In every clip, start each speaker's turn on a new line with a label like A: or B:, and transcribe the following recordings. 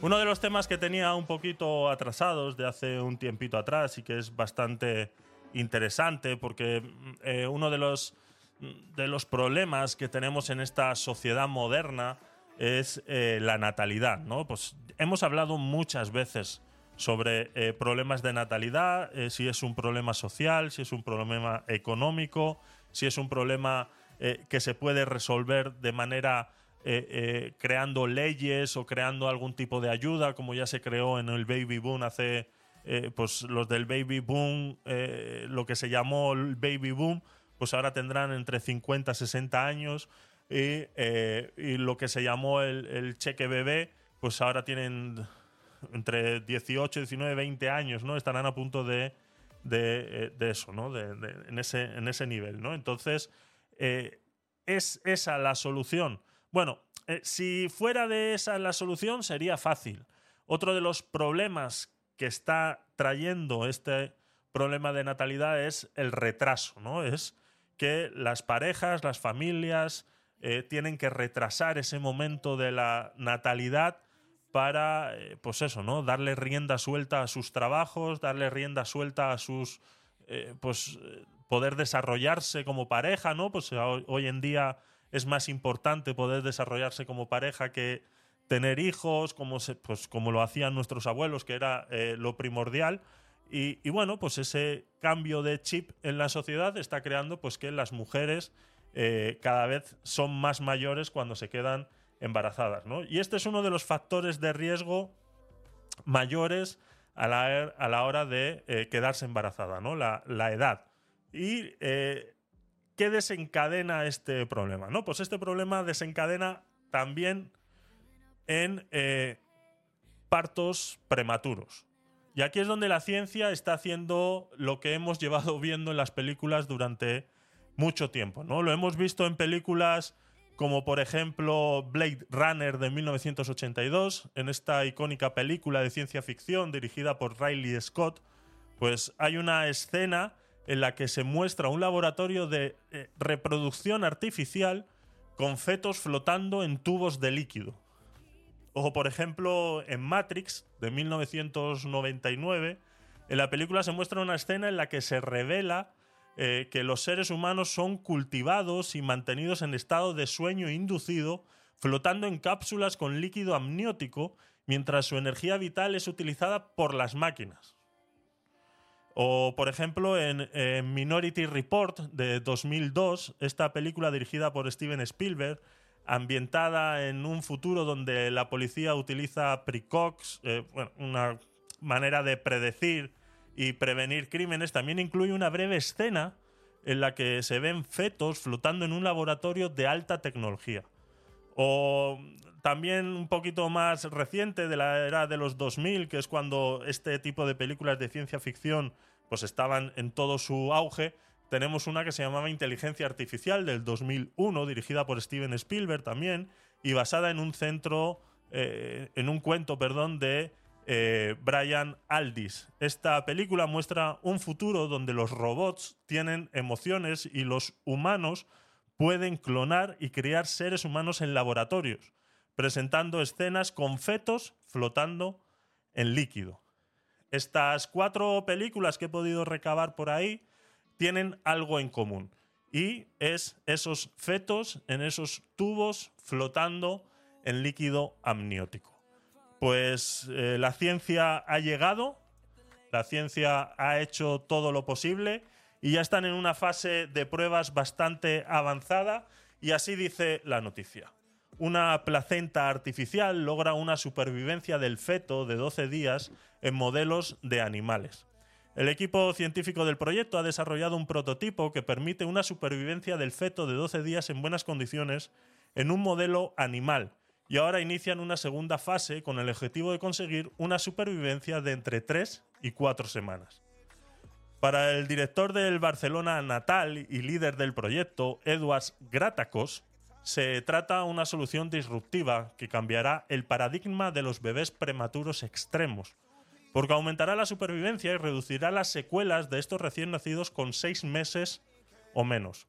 A: Uno de los temas que tenía un poquito atrasados de hace un tiempito atrás y que es bastante interesante porque eh, uno de los, de los problemas que tenemos en esta sociedad moderna es eh, la natalidad, ¿no? Pues hemos hablado muchas veces sobre eh, problemas de natalidad, si es un problema social, si es un problema económico, si es un problema que se puede resolver de manera creando leyes o creando algún tipo de ayuda, como ya se creó en el baby boom hace eh, pues los del baby boom, eh, lo que se llamó el baby boom, pues ahora tendrán entre 50 y 60 años. Eh, y, lo que se llamó el, cheque bebé, pues ahora tienen entre 18, 19, 20 años, ¿no? Estarán a punto de, de, eso, ¿no? De, en, ese, en ese nivel, ¿no? Entonces, ¿es esa la solución? Bueno, si fuera de esa la solución, sería fácil. Otro de los problemas que está trayendo este problema de natalidad es el retraso, ¿no? Es que las parejas, las familias eh, tienen que retrasar ese momento de la natalidad para, eh, pues eso, ¿no? Darle rienda suelta a sus trabajos, darle rienda suelta a sus, eh, pues, poder desarrollarse como pareja, ¿no? Pues hoy en día es más importante poder desarrollarse como pareja que tener hijos, como, pues, como lo hacían nuestros abuelos, que era eh, lo primordial. Y, bueno, pues ese cambio de chip en la sociedad está creando pues, que las mujeres eh, cada vez son más mayores cuando se quedan embarazadas. ¿no? Y este es uno de los factores de riesgo mayores a la, a la hora de eh, quedarse embarazada, ¿no? la, la edad. ¿Y qué desencadena este problema? ¿no? Pues este problema desencadena también en eh, partos prematuros. Y aquí es donde la ciencia está haciendo lo que hemos llevado viendo en las películas durante mucho tiempo. ¿no? Lo hemos visto en películas como por ejemplo Blade Runner de 1982, en esta icónica película de ciencia ficción dirigida por Riley Scott, pues hay una escena en la que se muestra un laboratorio de eh, reproducción artificial con fetos flotando en tubos de líquido. O por ejemplo en Matrix de 1999, en la película se muestra una escena en la que se revela eh, que los seres humanos son cultivados y mantenidos en estado de sueño inducido, flotando en cápsulas con líquido amniótico, mientras su energía vital es utilizada por las máquinas. O, por ejemplo, en, Minority Report de 2002, esta película dirigida por Steven Spielberg, ambientada en un futuro donde la policía utiliza precox, eh, una manera de predecir y prevenir crímenes, también incluye una breve escena en la que se ven fetos flotando en un laboratorio de alta tecnología. O también un poquito más reciente de la era de los 2000, que es cuando este tipo de películas de ciencia ficción pues estaban en todo su auge, tenemos una que se llamaba Inteligencia Artificial del 2001, dirigida por Steven Spielberg también, y basada en un centro, eh, en un cuento, perdón, de eh, Brian Aldis. Esta película muestra un futuro donde los robots tienen emociones y los humanos pueden clonar y crear seres humanos en laboratorios, presentando escenas con fetos flotando en líquido. Estas cuatro películas que he podido recabar por ahí tienen algo en común. Y es esos fetos en esos tubos flotando en líquido amniótico. Pues eh, la ciencia ha llegado, la ciencia ha hecho todo lo posible y ya están en una fase de pruebas bastante avanzada y así dice la noticia. Una placenta artificial logra una supervivencia del feto de 12 días en modelos de animales. El equipo científico del proyecto ha desarrollado un prototipo que permite una supervivencia del feto de 12 días en buenas condiciones en un modelo animal y ahora inician una segunda fase con el objetivo de conseguir una supervivencia de entre 3 y 4 semanas. Para el director del Barcelona natal y líder del proyecto, Eduards Gratacos, se trata de una solución disruptiva que cambiará el paradigma de los bebés prematuros extremos porque aumentará la supervivencia y reducirá las secuelas de estos recién nacidos con seis meses o menos.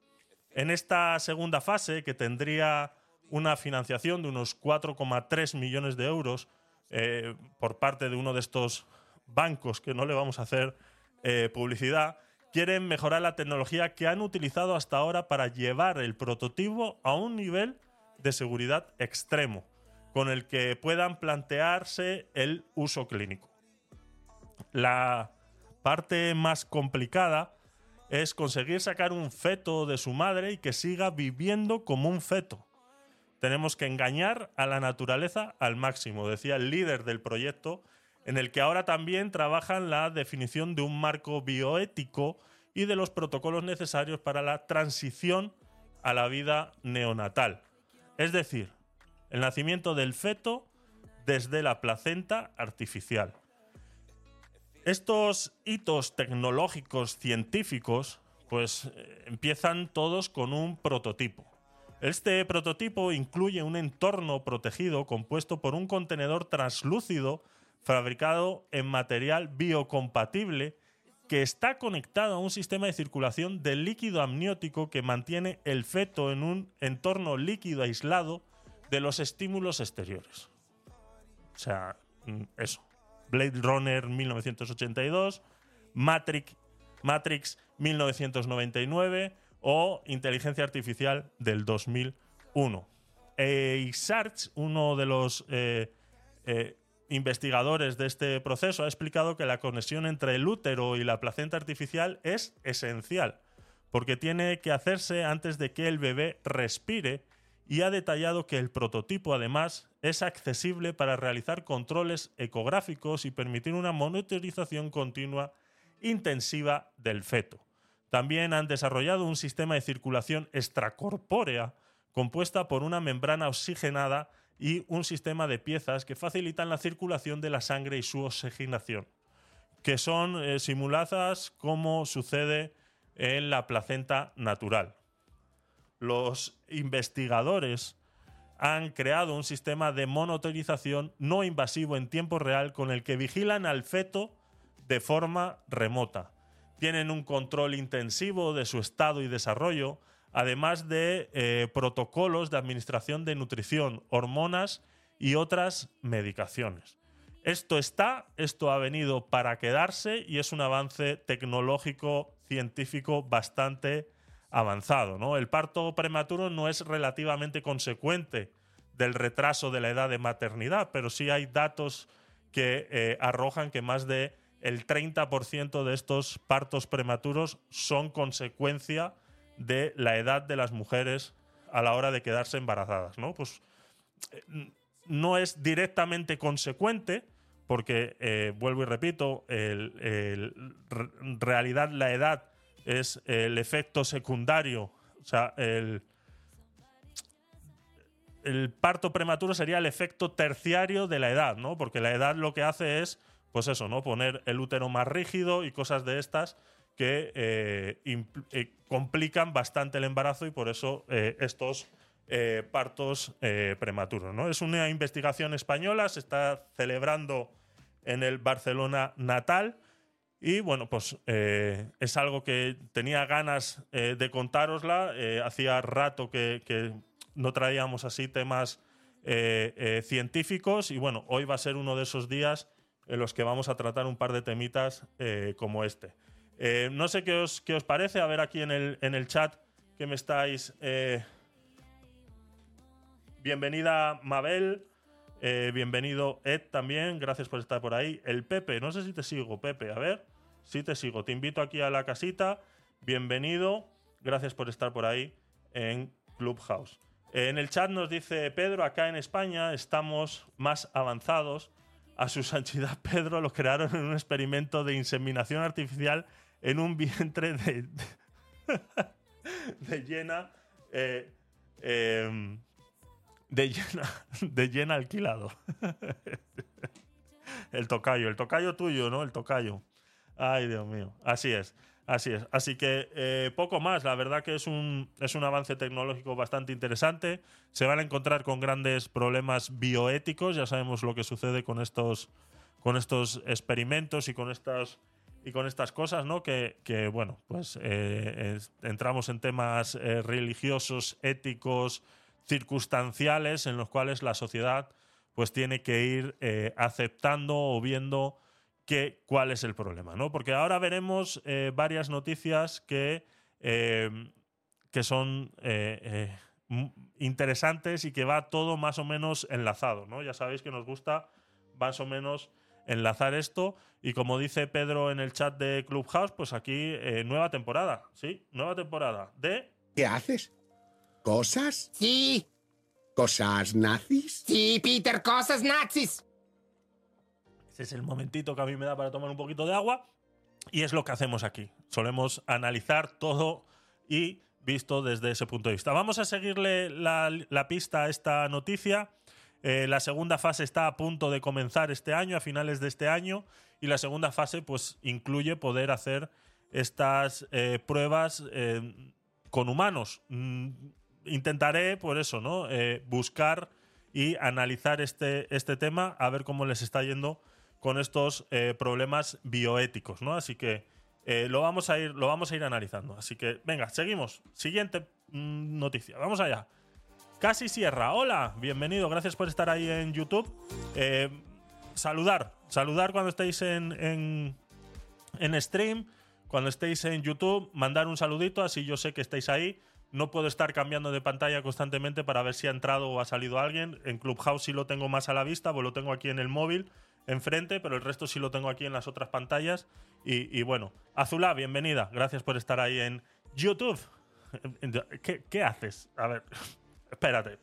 A: En esta segunda fase, que tendría una financiación de unos 4,3 millones de euros eh, por parte de uno de estos bancos que no le vamos a hacer eh, publicidad, quieren mejorar la tecnología que han utilizado hasta ahora para llevar el prototipo a un nivel de seguridad extremo, con el que puedan plantearse el uso clínico. La parte más complicada es conseguir sacar un feto de su madre y que siga viviendo como un feto. Tenemos que engañar a la naturaleza al máximo, decía el líder del proyecto, en el que ahora también trabajan la definición de un marco bioético y de los protocolos necesarios para la transición a la vida neonatal. Es decir, el nacimiento del feto desde la placenta artificial. Estos hitos tecnológicos científicos pues eh, empiezan todos con un prototipo. Este prototipo incluye un entorno protegido compuesto por un contenedor translúcido fabricado en material biocompatible que está conectado a un sistema de circulación de líquido amniótico que mantiene el feto en un entorno líquido aislado de los estímulos exteriores. O sea, mm, eso. Blade Runner 1982, Matrix, Matrix 1999 o Inteligencia Artificial del 2001. E uno de los eh, eh, investigadores de este proceso, ha explicado que la conexión entre el útero y la placenta artificial es esencial, porque tiene que hacerse antes de que el bebé respire y ha detallado que el prototipo además es accesible para realizar controles ecográficos y permitir una monitorización continua intensiva del feto. También han desarrollado un sistema de circulación extracorpórea compuesta por una membrana oxigenada y un sistema de piezas que facilitan la circulación de la sangre y su oxigenación, que son eh, simuladas como sucede en la placenta natural. Los investigadores han creado un sistema de monitorización no invasivo en tiempo real con el que vigilan al feto de forma remota. Tienen un control intensivo de su estado y desarrollo, además de eh, protocolos de administración de nutrición, hormonas y otras medicaciones. Esto está, esto ha venido para quedarse y es un avance tecnológico, científico bastante avanzado. ¿no? El parto prematuro no es relativamente consecuente del retraso de la edad de maternidad, pero sí hay datos que eh, arrojan que más de el 30% de estos partos prematuros son consecuencia de la edad de las mujeres a la hora de quedarse embarazadas, ¿no? Pues eh, no es directamente consecuente, porque, eh, vuelvo y repito, en realidad la edad es el efecto secundario, o sea, el, el parto prematuro sería el efecto terciario de la edad, ¿no? Porque la edad lo que hace es, pues eso, ¿no? Poner el útero más rígido y cosas de estas que eh, eh, complican bastante el embarazo y por eso eh, estos partos prematuros. ¿no? Es una investigación española, se está celebrando en el Barcelona natal. Y bueno, pues es algo que tenía ganas de contárosla. hacía rato que, que, no traíamos así temas científicos. Y bueno, hoy va a ser uno de esos días en los que vamos a tratar un par de temitas como este. Eh, no sé qué os, qué os, parece, a ver aquí en el, en el chat que me estáis... Eh, bienvenida Mabel, eh, bienvenido Ed también, gracias por estar por ahí. El Pepe, no sé si te sigo, Pepe, a ver, si te sigo. Te invito aquí a la casita, bienvenido, gracias por estar por ahí en Clubhouse. En el chat nos dice Pedro, acá en España estamos más avanzados. A su santidad Pedro lo crearon en un experimento de inseminación artificial en un vientre de, de, llena. Eh, em, de llena, de llena alquilado. el tocayo, el tocayo tuyo, ¿no? El tocayo. Ay, Dios mío. Así es, así es. Así que eh, poco más. La verdad que es un, es un avance tecnológico bastante interesante. Se van a encontrar con grandes problemas bioéticos. Ya sabemos lo que sucede con estos, con estos experimentos y con estas y con estas cosas, ¿no? Que, bueno, pues eh, entramos en temas eh, religiosos, éticos, circunstanciales en los cuales la sociedad pues tiene que ir eh, aceptando o viendo que, cuál es el problema, ¿no? Porque ahora veremos eh, varias noticias que, que son interesantes y que va todo más o menos enlazado, ¿no? Ya sabéis que nos gusta más o menos enlazar esto y como dice Pedro en el chat de Clubhouse, pues aquí nueva temporada, ¿sí? Nueva temporada de...
B: ¿Qué haces? ¿Cosas?
C: Sí,
B: ¿Cosas nazis?
C: sí, Peter, cosas nazis.
A: Ese es el momentito que a mí me da para tomar un poquito de agua. Y es lo que hacemos aquí. Solemos analizar todo y visto desde ese punto de vista. Vamos a seguirle la, la pista a esta noticia. Eh, la segunda fase está a punto de comenzar este año, a finales de este año. Y la segunda fase, pues, incluye poder hacer estas eh, pruebas eh, con humanos. Mm, intentaré, por eso, ¿no? Buscar y analizar este, este tema, a ver cómo les está yendo con estos problemas bioéticos, ¿no? Así que lo, vamos a ir, lo vamos a ir analizando. Así que, venga, seguimos. Siguiente mm, noticia. Vamos allá. Casi Sierra. Hola, bienvenido. Gracias por estar ahí en YouTube. saludar. Saludar cuando estéis en, en, en stream, cuando estéis en YouTube, mandar un saludito, así yo sé que estáis ahí. No puedo estar cambiando de pantalla constantemente para ver si ha entrado o ha salido alguien. En Clubhouse sí lo tengo más a la vista, pues lo tengo aquí en el móvil, enfrente, pero el resto sí lo tengo aquí en las otras pantallas. Y, bueno, Azulá, bienvenida. Gracias por estar ahí en YouTube. ¿Qué, qué haces? A ver, espérate.